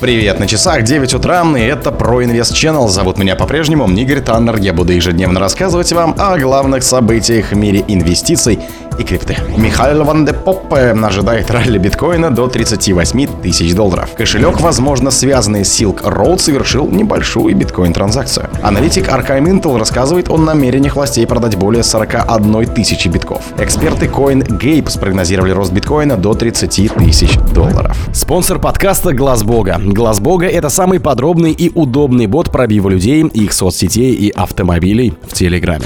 Привет, на часах 9 утра, и это ProInvest Channel. Зовут меня по-прежнему Игорь Таннер. Я буду ежедневно рассказывать вам о главных событиях в мире инвестиций и крипты. Михаил Ван де Поппе ожидает ралли биткоина до 38 тысяч долларов. Кошелек, возможно, связанный с Silk Road, совершил небольшую биткоин-транзакцию. Аналитик Arkham Intel рассказывает о намерениях властей продать более 41 тысячи битков. Эксперты CoinGape спрогнозировали рост биткоина до 30 тысяч долларов. Спонсор подкаста Глаз Бога. Глаз Бога это самый подробный и удобный бот пробива людей, их соцсетей и автомобилей в Телеграме.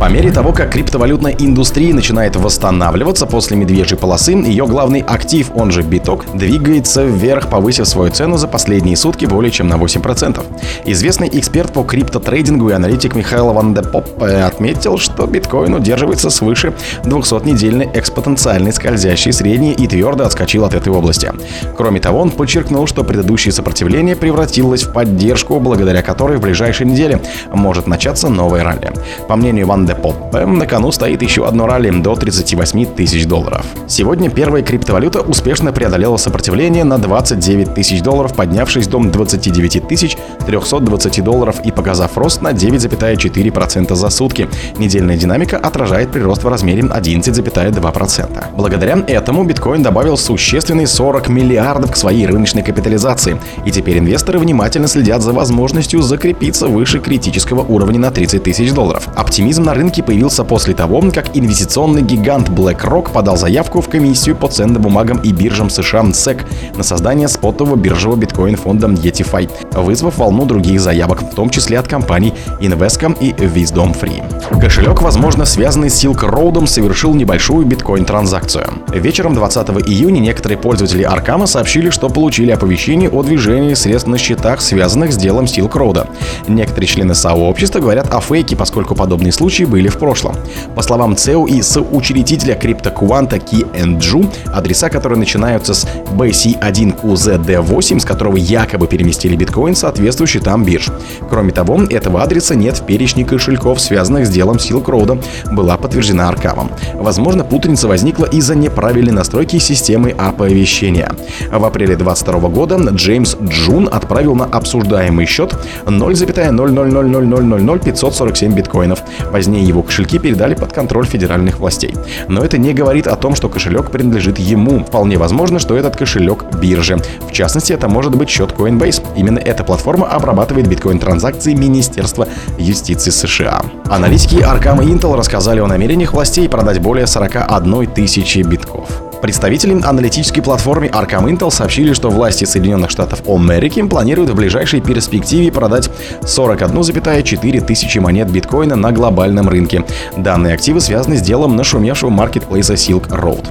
По мере того, как криптовалютная индустрия начинает восстанавливаться после медвежьей полосы, ее главный актив, он же биток, двигается вверх, повысив свою цену за последние сутки более чем на 8%. Известный эксперт по криптотрейдингу и аналитик Михаил Ван де Поп отметил, что биткоин удерживается свыше 200-недельной экспотенциальной скользящей средней и твердо отскочил от этой области. Кроме того, он подчеркнул, что предыдущее сопротивление превратилось в поддержку, благодаря которой в ближайшие недели может начаться новое ралли. По мнению Ван де Поппе, на кону стоит еще одно ралли до 38 тысяч долларов. Сегодня первая криптовалюта успешно преодолела сопротивление на 29 тысяч долларов, поднявшись до 29 тысяч 320 долларов и показав рост на 9,4% за сутки. Недельная динамика отражает прирост в размере 11,2%. Благодаря этому биткоин добавил существенный 40 миллиардов к своей рыночной капитализации, и теперь инвесторы внимательно следят за возможностью закрепиться выше критического уровня на 30 тысяч долларов. Оптимизм на рынке появился после того, как инвестиционный гигант BlackRock подал заявку в комиссию по ценным бумагам и биржам США SEC на создание спотового биржевого биткоин-фонда ETFI, вызвав волну других заявок, в том числе от компаний Invescom и Wisdom Free. Кошелек, возможно, связанный с Silk Road, совершил небольшую биткоин-транзакцию. Вечером 20 июня некоторые пользователи Аркама сообщили, что получили оповещение о движении средств на счетах, связанных с делом Silk Road. Некоторые члены сообщества говорят о фейке, поскольку подобные случаи были в прошлом. По словам ЦЕУ и соучредителя криптокванта Ки Энджу, адреса, которые начинаются с BC1QZD8, с которого якобы переместили биткоин, соответствуют счетам бирж. Кроме того, этого адреса нет в перечне кошельков, связанных с делом Silk Road, была подтверждена Аркамом. Возможно, путаница возникла из-за неправильной настройки системы оповещения. В апреле 2022 года Джеймс Джун отправил на обсуждаемый счет 0,000000547 биткоинов. Позднее его кошельки передали под контроль федеральных властей. Но это не говорит о том, что кошелек принадлежит ему. Вполне возможно, что этот кошелек биржи. В частности, это может быть счет Coinbase. Именно эта платформа обрабатывает биткоин-транзакции Министерства юстиции США. Аналитики Arkham и Intel рассказали о намерениях властей продать более 41 тысячи битков. Представители аналитической платформы Arkham Intel сообщили, что власти Соединенных Штатов Америки планируют в ближайшей перспективе продать 41,4 тысячи монет биткоина на глобальном рынке. Данные активы связаны с делом нашумевшего маркетплейса Silk Road.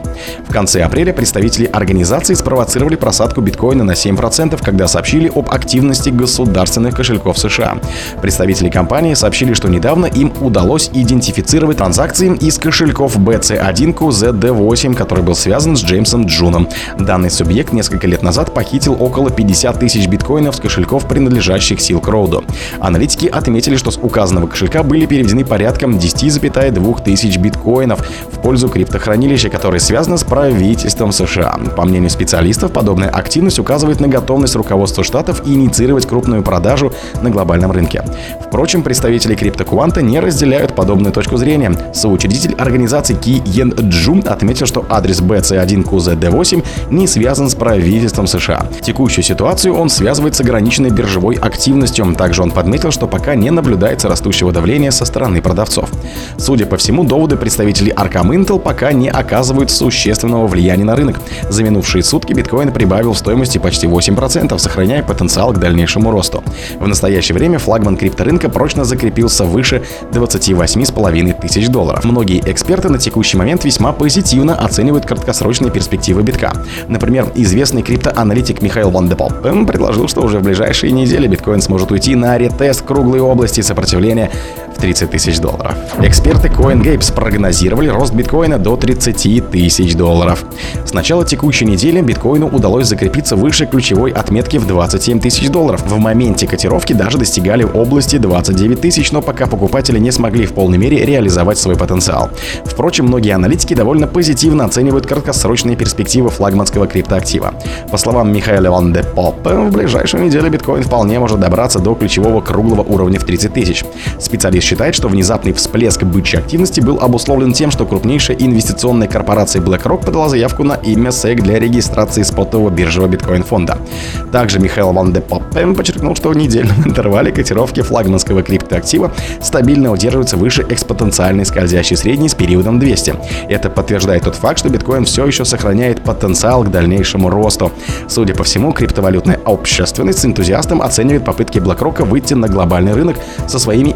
В конце апреля представители организации спровоцировали просадку биткоина на 7%, когда сообщили об активности государственных кошельков США. Представители компании сообщили, что недавно им удалось идентифицировать транзакции из кошельков BC1 QZD8, который был связан связан с Джеймсом Джуном. Данный субъект несколько лет назад похитил около 50 тысяч биткоинов с кошельков, принадлежащих Silk Road. Аналитики отметили, что с указанного кошелька были переведены порядком 10,2 тысяч биткоинов в пользу криптохранилища, которое связано с правительством США. По мнению специалистов, подобная активность указывает на готовность руководства штатов инициировать крупную продажу на глобальном рынке. Впрочем, представители криптокванта не разделяют подобную точку зрения. Соучредитель организации Ки Йен Джун отметил, что адрес BC BC1QZD8 не связан с правительством США. Текущую ситуацию он связывает с ограниченной биржевой активностью. Также он подметил, что пока не наблюдается растущего давления со стороны продавцов. Судя по всему, доводы представителей Arkham Intel пока не оказывают существенного влияния на рынок. За минувшие сутки биткоин прибавил в стоимости почти 8%, сохраняя потенциал к дальнейшему росту. В настоящее время флагман крипторынка прочно закрепился выше 28,5 тысяч долларов. Многие эксперты на текущий момент весьма позитивно оценивают краткосрочные краткосрочные перспективы битка. Например, известный криптоаналитик Михаил Ван де предложил, что уже в ближайшие недели биткоин сможет уйти на ретест круглой области сопротивления в 30 тысяч долларов. Эксперты CoinGapes спрогнозировали рост биткоина до 30 тысяч долларов. С начала текущей недели биткоину удалось закрепиться выше ключевой отметки в 27 тысяч долларов. В моменте котировки даже достигали области 29 тысяч, но пока покупатели не смогли в полной мере реализовать свой потенциал. Впрочем, многие аналитики довольно позитивно оценивают краткосрочные перспективы флагманского криптоактива. По словам Михаила Ван де Поппе, в ближайшую неделю биткоин вполне может добраться до ключевого круглого уровня в 30 тысяч. Специалист считает, что внезапный всплеск бычьей активности был обусловлен тем, что крупнейшая инвестиционная корпорация BlackRock подала заявку на имя SEC для регистрации спотового биржевого биткоин-фонда. Также Михаил Ван де Поппе подчеркнул, что в недельном интервале котировки флагманского криптоактива стабильно удерживаются выше экспотенциальной скользящей средней с периодом 200. Это подтверждает тот факт, что биткоин все еще сохраняет потенциал к дальнейшему росту. Судя по всему, криптовалютная общественность с энтузиастом оценивает попытки BlackRock выйти на глобальный рынок со своими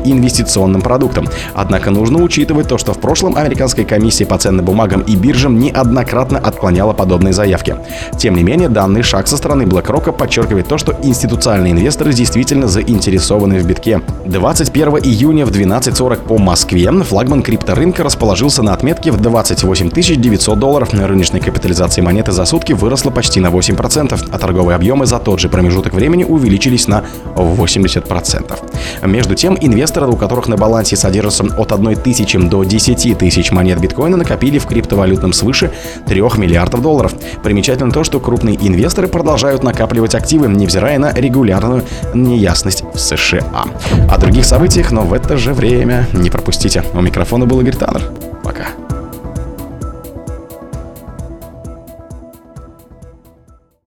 инвестиционным продуктом. Однако нужно учитывать то, что в прошлом американская комиссия по ценным бумагам и биржам неоднократно отклоняла подобные заявки. Тем не менее, данный шаг со стороны BlackRock подчеркивает то, что институциональные инвесторы действительно заинтересованы в битке. 21 июня в 12.40 по Москве флагман крипторынка расположился на отметке в 28 900 долларов. Рыночная капитализация монеты за сутки выросла почти на 8%, а торговые объемы за тот же промежуток времени увеличились на 80%. Между тем, инвесторы, у которых на балансе содержится от 1 тысячи до 10 тысяч монет биткоина, накопили в криптовалютном свыше 3 миллиардов долларов. Примечательно то, что крупные инвесторы продолжают накапливать активы, невзирая на регулярную неясность в США. О других событиях, но в это же время не пропустите. У микрофона был Игорь Таннер. Пока.